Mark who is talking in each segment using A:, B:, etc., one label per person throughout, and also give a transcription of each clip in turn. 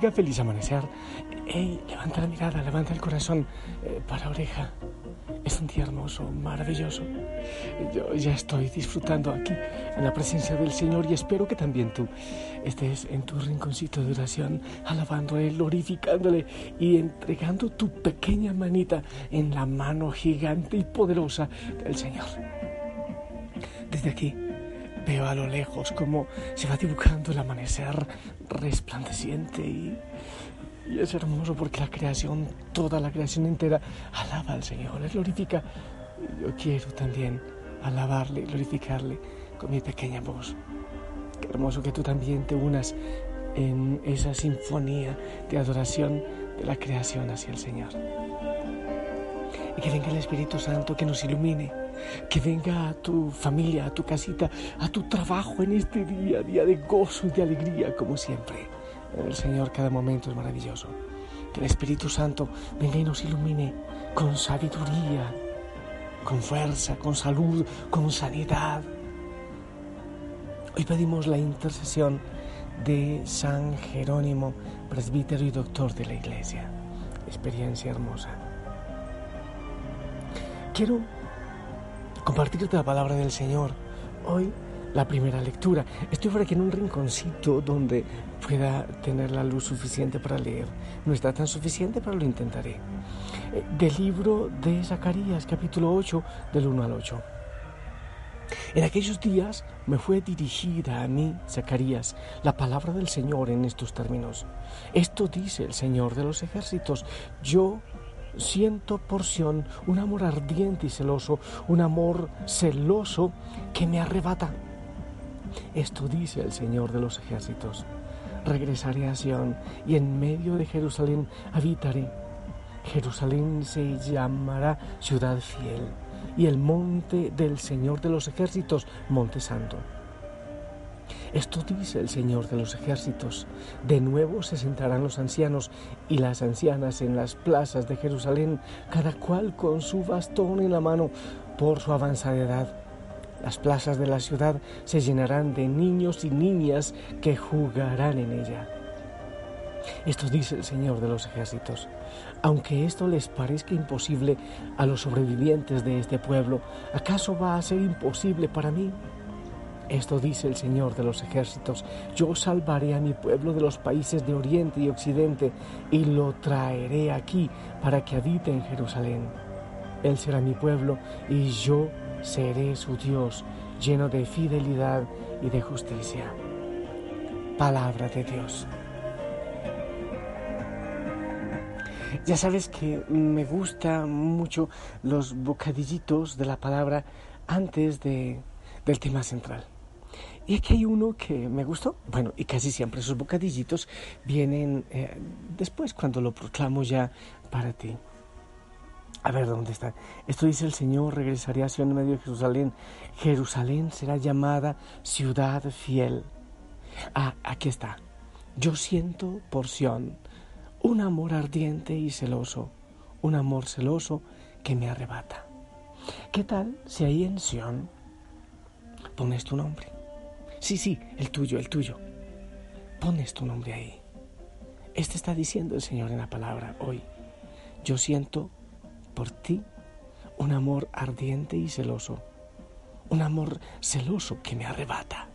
A: Bendiga. Feliz amanecer. Ey, levanta la mirada, levanta el corazón eh, para oreja. Es un día hermoso, maravilloso. Yo ya estoy disfrutando aquí en la presencia del Señor y espero que también tú estés en tu rinconcito de oración, alabándole, glorificándole y entregando tu pequeña manita en la mano gigante y poderosa del Señor. Desde aquí veo a lo lejos cómo se va dibujando el amanecer resplandeciente y, es hermoso porque la creación, toda la creación entera, alaba al Señor, le glorifica. Yo quiero también alabarle, glorificarle con mi pequeña voz. Qué hermoso que tú también te unas en esa sinfonía de adoración de la creación hacia el Señor. Y que venga el Espíritu Santo que nos ilumine, que venga a tu familia, a tu casita, a tu trabajo en este día, día de gozo y de alegría, como siempre. El Señor cada momento es maravilloso. Que el Espíritu Santo venga y nos ilumine con sabiduría, con fuerza, con salud, con sanidad. Hoy pedimos la intercesión de San Jerónimo, presbítero y doctor de la Iglesia. Experiencia hermosa. Quiero compartirte la palabra del Señor. Hoy la primera lectura. Estoy por aquí en un rinconcito donde pueda tener la luz suficiente para leer. No está tan suficiente, pero lo intentaré. Eh, Del libro de Zacarías, capítulo 8, del 1 al 8. En aquellos días me fue dirigida a mí, Zacarías, la palabra del Señor en estos términos. Esto dice el Señor de los ejércitos. Yo siento porción un amor ardiente y celoso, un amor celoso que me arrebata. Esto dice el Señor de los ejércitos. Regresaré a Sion y en medio de Jerusalén habitaré. Jerusalén se llamará ciudad fiel y el monte del Señor de los ejércitos, monte santo. Esto dice el Señor de los ejércitos. De nuevo se sentarán los ancianos y las ancianas en las plazas de Jerusalén, cada cual con su bastón en la mano por su avanzada edad. Las plazas de la ciudad se llenarán de niños y niñas que jugarán en ella. Esto dice el Señor de los ejércitos. Aunque esto les parezca imposible a los sobrevivientes de este pueblo, ¿acaso va a ser imposible para mí? Esto dice el Señor de los ejércitos. Yo salvaré a mi pueblo de los países de Oriente y Occidente y lo traeré aquí para que habite en Jerusalén. Él será mi pueblo y yo seré su Dios, lleno de fidelidad y de justicia. Palabra de Dios. Ya sabes que me gustan mucho los bocadillitos de la palabra antes de, del tema central. Y aquí hay uno que me gustó. Bueno, y casi siempre esos bocadillitos vienen eh, después cuando lo proclamo ya para ti. A ver, ¿dónde está? Esto dice el Señor, regresaré a Sion en medio de Jerusalén. Jerusalén será llamada ciudad fiel. Ah, aquí está. Yo siento por Sion un amor ardiente y celoso, un amor celoso que me arrebata. ¿Qué tal si ahí en Sion pones tu nombre? Sí, sí, el tuyo, el tuyo. Pones tu nombre ahí. Este está diciendo el Señor en la palabra hoy. Yo siento por ti un amor ardiente y celoso. Un amor celoso que me arrebata.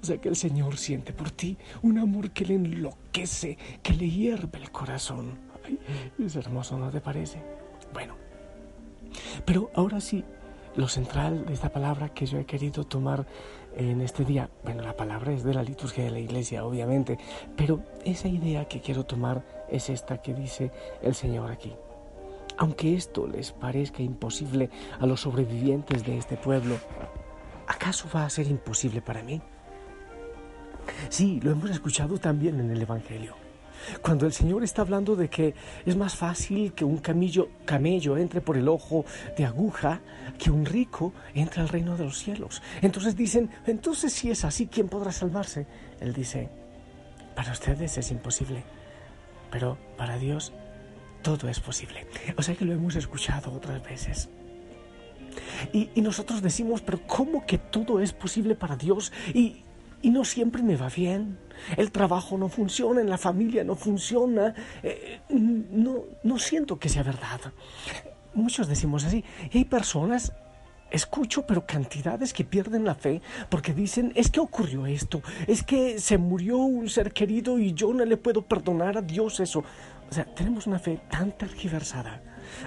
A: O sea que el Señor siente por ti un amor que le enloquece, que le hierve el corazón. Ay, es hermoso, ¿no te parece? Bueno, pero ahora sí, lo central de esta palabra que yo he querido tomar en este día, bueno, la palabra es de la liturgia de la iglesia, obviamente, pero esa idea que quiero tomar es esta que dice el Señor aquí. Aunque esto les parezca imposible a los sobrevivientes de este pueblo, ¿acaso va a ser imposible para mí? Sí, lo hemos escuchado también en el Evangelio. Cuando el Señor está hablando de que es más fácil que un camillo, camello entre por el ojo de aguja que un rico entre al reino de los cielos. Entonces dicen, entonces si es así, ¿quién podrá salvarse? Él dice, para ustedes es imposible, pero para Dios todo es posible. O sea que lo hemos escuchado otras veces. Y, nosotros decimos, pero ¿cómo que todo es posible para Dios? Y, y no siempre me va bien. El trabajo no funciona, en la familia no funciona. Eh, no, no siento que sea verdad. Muchos decimos así. Y hay personas, escucho, pero cantidades que pierden la fe porque dicen, es que ocurrió esto, es que se murió un ser querido y yo no le puedo perdonar a Dios eso. O sea, tenemos una fe tan tergiversada.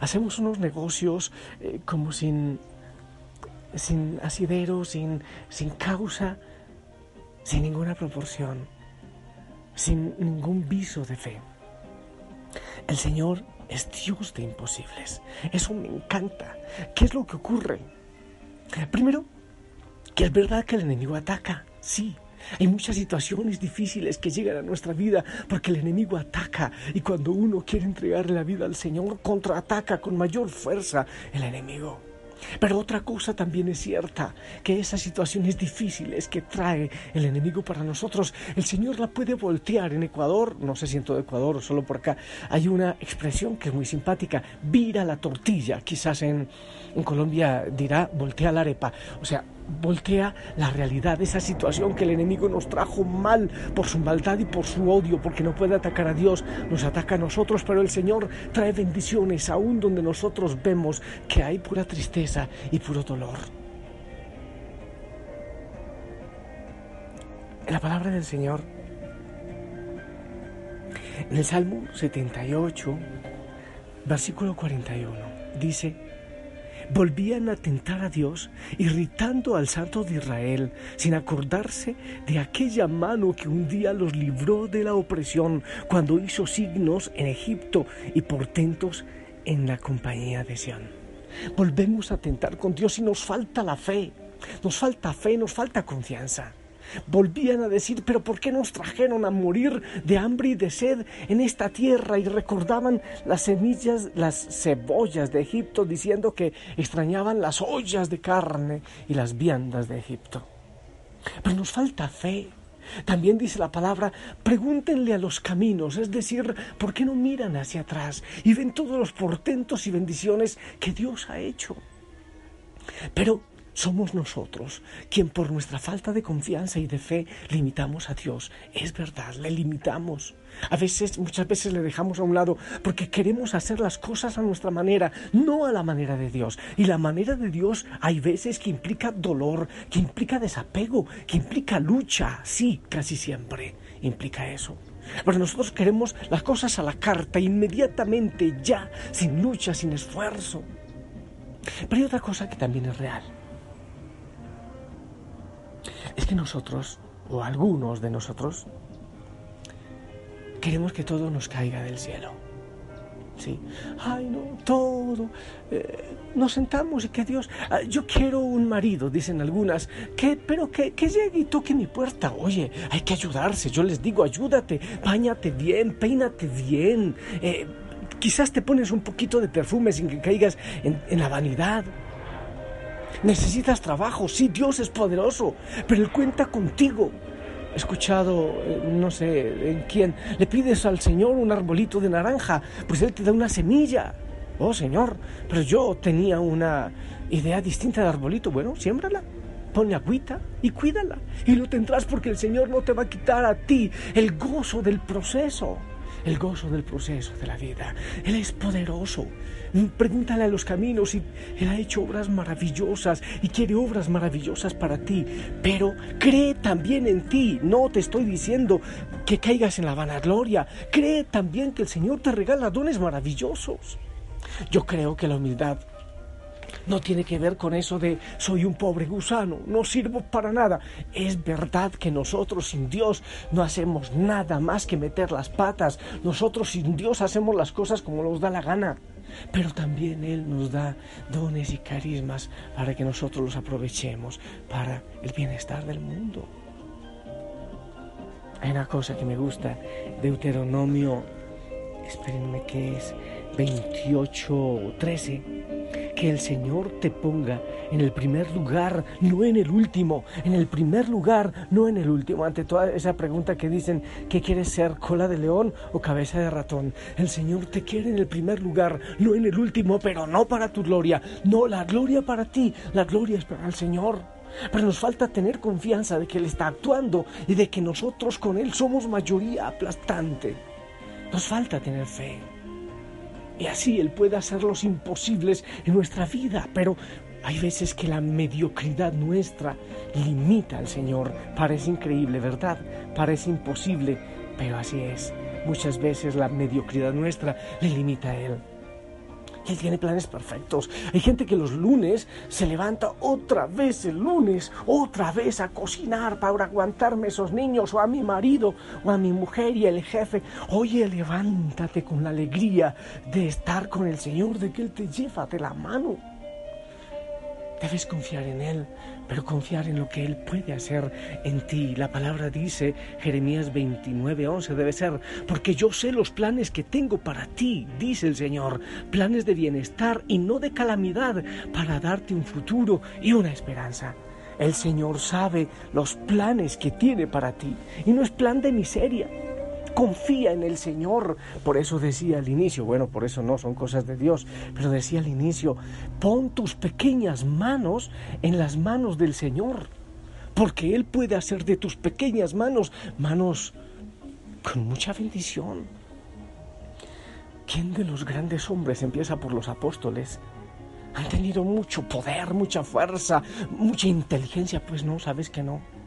A: Hacemos unos negocios eh, como sin, sin asidero, sin, sin causa sin ninguna proporción, sin ningún viso de fe. El Señor es Dios de imposibles. Eso me encanta. ¿Qué es lo que ocurre? Primero, que es verdad que el enemigo ataca, sí. Hay muchas situaciones difíciles que llegan a nuestra vida porque el enemigo ataca y cuando uno quiere entregarle la vida al Señor, contraataca con mayor fuerza el enemigo. Pero otra cosa también es cierta, que esas situaciones difíciles que trae el enemigo para nosotros, el Señor la puede voltear. En Ecuador, no sé si en todo Ecuador o solo por acá, hay una expresión que es muy simpática, vira la tortilla. Quizás en, Colombia dirá voltea la arepa. O sea, voltea la realidad, esa situación que el enemigo nos trajo mal por su maldad y por su odio, porque no puede atacar a Dios, nos ataca a nosotros, pero el Señor trae bendiciones aún donde nosotros vemos que hay pura tristeza y puro dolor. En la palabra del Señor, en el Salmo 78, versículo 41, dice, volvían a tentar a Dios, irritando al Santo de Israel, sin acordarse de aquella mano que un día los libró de la opresión cuando hizo signos en Egipto y portentos en la compañía de Sión. Volvemos a tentar con Dios y nos falta la fe, nos falta fe, nos falta confianza. Volvían a decir, pero ¿por qué nos trajeron a morir de hambre y de sed en esta tierra? Y recordaban las semillas, las cebollas de Egipto, diciendo que extrañaban las ollas de carne y las viandas de Egipto. Pero nos falta fe. También dice la palabra, pregúntenle a los caminos, es decir, ¿por qué no miran hacia atrás y ven todos los portentos y bendiciones que Dios ha hecho? Pero somos nosotros quien por nuestra falta de confianza y de fe limitamos a Dios. Es verdad, le limitamos. A veces, muchas veces le dejamos a un lado porque queremos hacer las cosas a nuestra manera, no a la manera de Dios. Y la manera de Dios hay veces que implica dolor, que implica desapego, que implica lucha. Sí, casi siempre implica eso. Pero nosotros queremos las cosas a la carta, inmediatamente, ya, sin lucha, sin esfuerzo. Pero hay otra cosa que también es real es que nosotros, o algunos de nosotros, queremos que todo nos caiga del cielo. Sí. Ay, no, todo. Eh, nos sentamos y que Dios. Ah, yo quiero un marido, dicen algunas, que, pero que, que y toque mi puerta. Oye, hay que ayudarse. Yo les digo, ayúdate, bañate bien, peínate bien. Eh, quizás te pones un poquito de perfume sin que caigas en la vanidad. Necesitas trabajo, sí, Dios es poderoso, pero Él cuenta contigo. He escuchado, eh, no sé en quién, le pides al Señor un arbolito de naranja, pues Él te da una semilla. Oh Señor, pero yo tenía una idea distinta del arbolito. Bueno, siémbrala, ponle agüita y cuídala. Y lo tendrás porque el Señor no te va a quitar a ti el gozo del proceso el gozo del proceso de la vida. Él es poderoso. Pregúntale a los caminos y Él ha hecho obras maravillosas y quiere obras maravillosas para ti. Pero cree también en ti. No te estoy diciendo que caigas en la vanagloria. Cree también que el Señor te regala dones maravillosos. Yo creo que la humildad No tiene que ver con eso de soy un pobre gusano, no sirvo para nada. Es verdad que nosotros sin Dios no hacemos nada más que meter las patas. Nosotros sin Dios hacemos las cosas como nos da la gana. Pero también Él nos da dones y carismas para que nosotros los aprovechemos para el bienestar del mundo. Hay una cosa que me gusta, Deuteronomio, espérenme que es 28, 13, que el Señor te ponga en el primer lugar, no en el último, en el primer lugar, no en el último. Ante toda esa pregunta que dicen, ¿qué quieres ser, cola de león o cabeza de ratón? El Señor te quiere en el primer lugar, no en el último, pero no para tu gloria, no, la gloria para ti, la gloria es para el Señor. Pero nos falta tener confianza de que Él está actuando y de que nosotros con Él somos mayoría aplastante. Nos falta tener fe. Y así Él puede hacer los imposibles en nuestra vida, pero hay veces que la mediocridad nuestra limita al Señor. Parece increíble, ¿verdad? Parece imposible, pero así es. Muchas veces la mediocridad nuestra le limita a Él. Él tiene planes perfectos. Hay gente que los lunes se levanta otra vez el lunes, otra vez a cocinar para aguantarme esos niños o a mi marido o a mi mujer y el jefe. Oye, levántate con la alegría de estar con el Señor, de que Él te lleva de la mano. Debes confiar en Él, pero confiar en lo que Él puede hacer en ti. La palabra dice, Jeremías 29, 11, debe ser, porque yo sé los planes que tengo para ti, dice el Señor, planes de bienestar y no de calamidad, para darte un futuro y una esperanza. El Señor sabe los planes que tiene para ti y no es plan de miseria confía en el Señor. Por eso decía al inicio, bueno, por eso no son cosas de Dios, pero decía al inicio, pon tus pequeñas manos en las manos del Señor, porque Él puede hacer de tus pequeñas manos manos con mucha bendición. ¿Quién de los grandes hombres empieza por los apóstoles? Han tenido mucho poder, mucha fuerza, mucha inteligencia, pues no, sabes que no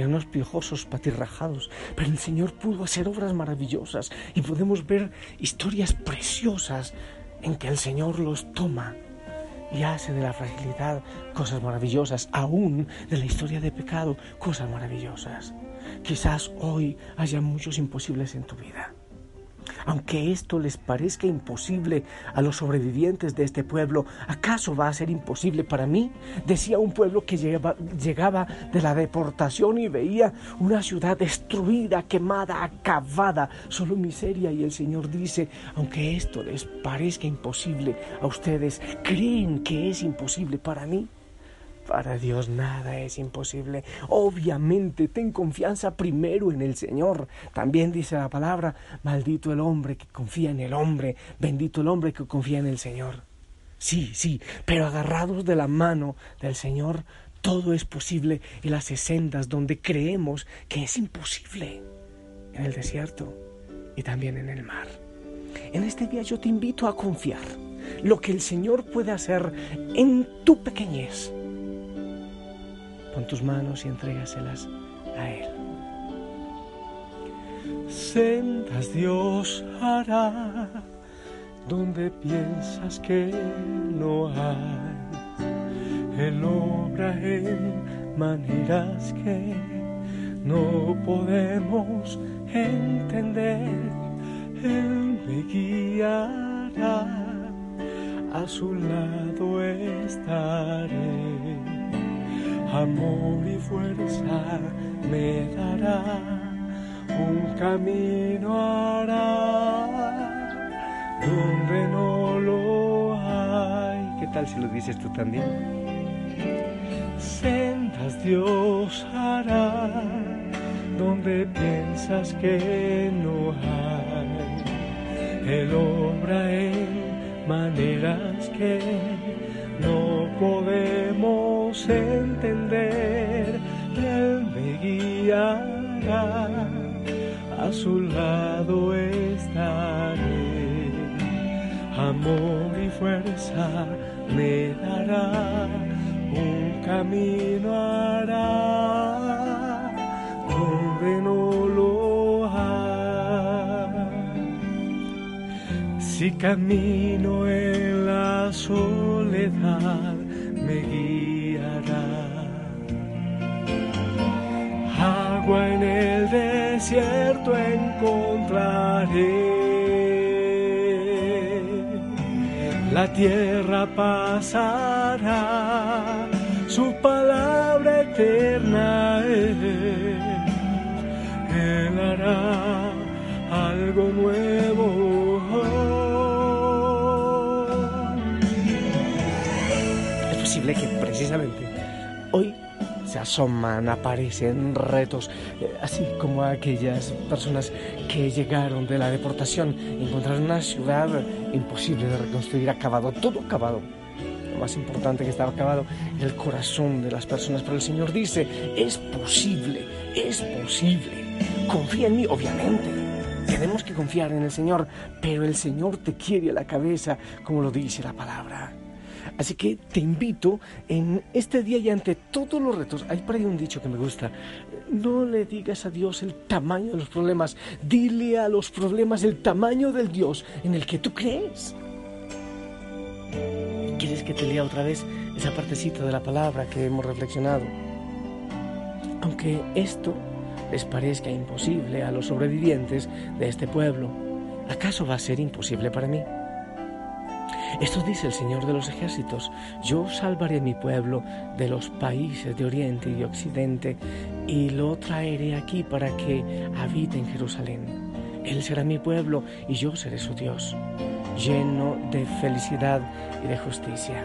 A: eran unos piojosos patirrajados, pero el Señor pudo hacer obras maravillosas y podemos ver historias preciosas en que el Señor los toma y hace de la fragilidad cosas maravillosas, aún de la historia de pecado cosas maravillosas. Quizás hoy haya muchos imposibles en tu vida. Aunque esto les parezca imposible a los sobrevivientes de este pueblo, ¿acaso va a ser imposible para mí? Decía un pueblo que llegaba de la deportación y veía una ciudad destruida, quemada, acabada, solo miseria. Y el Señor dice, aunque esto les parezca imposible a ustedes, ¿creen que es imposible para mí? Para Dios nada es imposible. Obviamente, ten confianza primero en el Señor. También dice la palabra, maldito el hombre que confía en el hombre, bendito el hombre que confía en el Señor. Sí, sí, pero agarrados de la mano del Señor, todo es posible en las sendas donde creemos que es imposible, en el desierto y también en el mar. En este día yo te invito a confiar lo que el Señor puede hacer en tu pequeñez con tus manos y entrégaselas a Él. Sendas Dios hará donde piensas que no hay. Él obra en maneras que no podemos entender. Él me guiará, a su lado estaré amor y fuerza me dará, un camino hará donde no lo hay. ¿Qué tal si lo dices tú también? Sendas Dios hará donde piensas que no hay. El obra en maneras que no podemos entender, Él me guiará, a su lado estaré, amor y fuerza me dará, un camino hará, donde no lo hay. Si camino en la soledad, desierto encontraré. La tierra pasará, su palabra eterna es. Él hará algo nuevo. Es posible que precisamente asoman, aparecen retos, eh, así como aquellas personas que llegaron de la deportación encontraron una ciudad imposible de reconstruir, acabado, todo acabado. Lo más importante que estaba acabado el corazón de las personas, pero el Señor dice, es posible, es posible. Confía en mí, obviamente. Tenemos que confiar en el Señor, pero el Señor te quiere a la cabeza, como lo dice la palabra. Así que te invito en este día y ante todos los retos, hay por ahí un dicho que me gusta, no le digas a Dios el tamaño de los problemas, dile a los problemas el tamaño del Dios en el que tú crees. ¿Quieres que te lea otra vez esa partecita de la palabra que hemos reflexionado? Aunque esto les parezca imposible a los sobrevivientes de este pueblo, ¿acaso va a ser imposible para mí? Esto dice el Señor de los ejércitos, yo salvaré a mi pueblo de los países de Oriente y de Occidente y lo traeré aquí para que habite en Jerusalén. Él será mi pueblo y yo seré su Dios, lleno de felicidad y de justicia.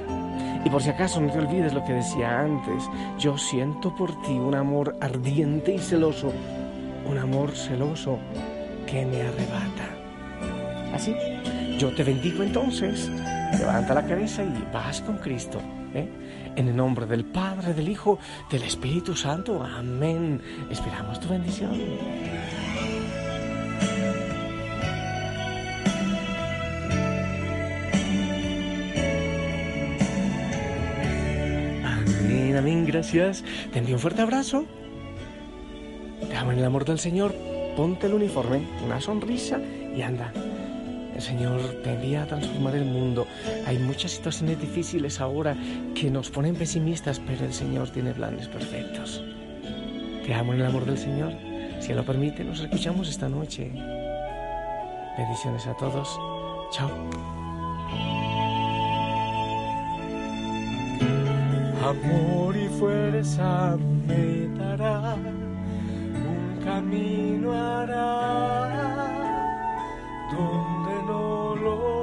A: Y por si acaso no te olvides lo que decía antes, yo siento por ti un amor ardiente y celoso, un amor celoso que me arrebata. Así, yo te bendigo entonces Levanta la cabeza y vas con Cristo. ¿eh? En el nombre del Padre, del Hijo, del Espíritu Santo. Amén. Esperamos tu bendición. Amén, amén, gracias. Te envío un fuerte abrazo. Te amo en el amor del Señor. Ponte el uniforme, una sonrisa y anda. El Señor te envía a transformar el mundo. Hay muchas situaciones difíciles ahora que nos ponen pesimistas, pero el Señor tiene planes perfectos. Te amo en el amor del Señor. Si Él lo permite, nos escuchamos esta noche. Bendiciones a todos. Chao. Amor y fuerza me dará, un camino hará Oh Lord.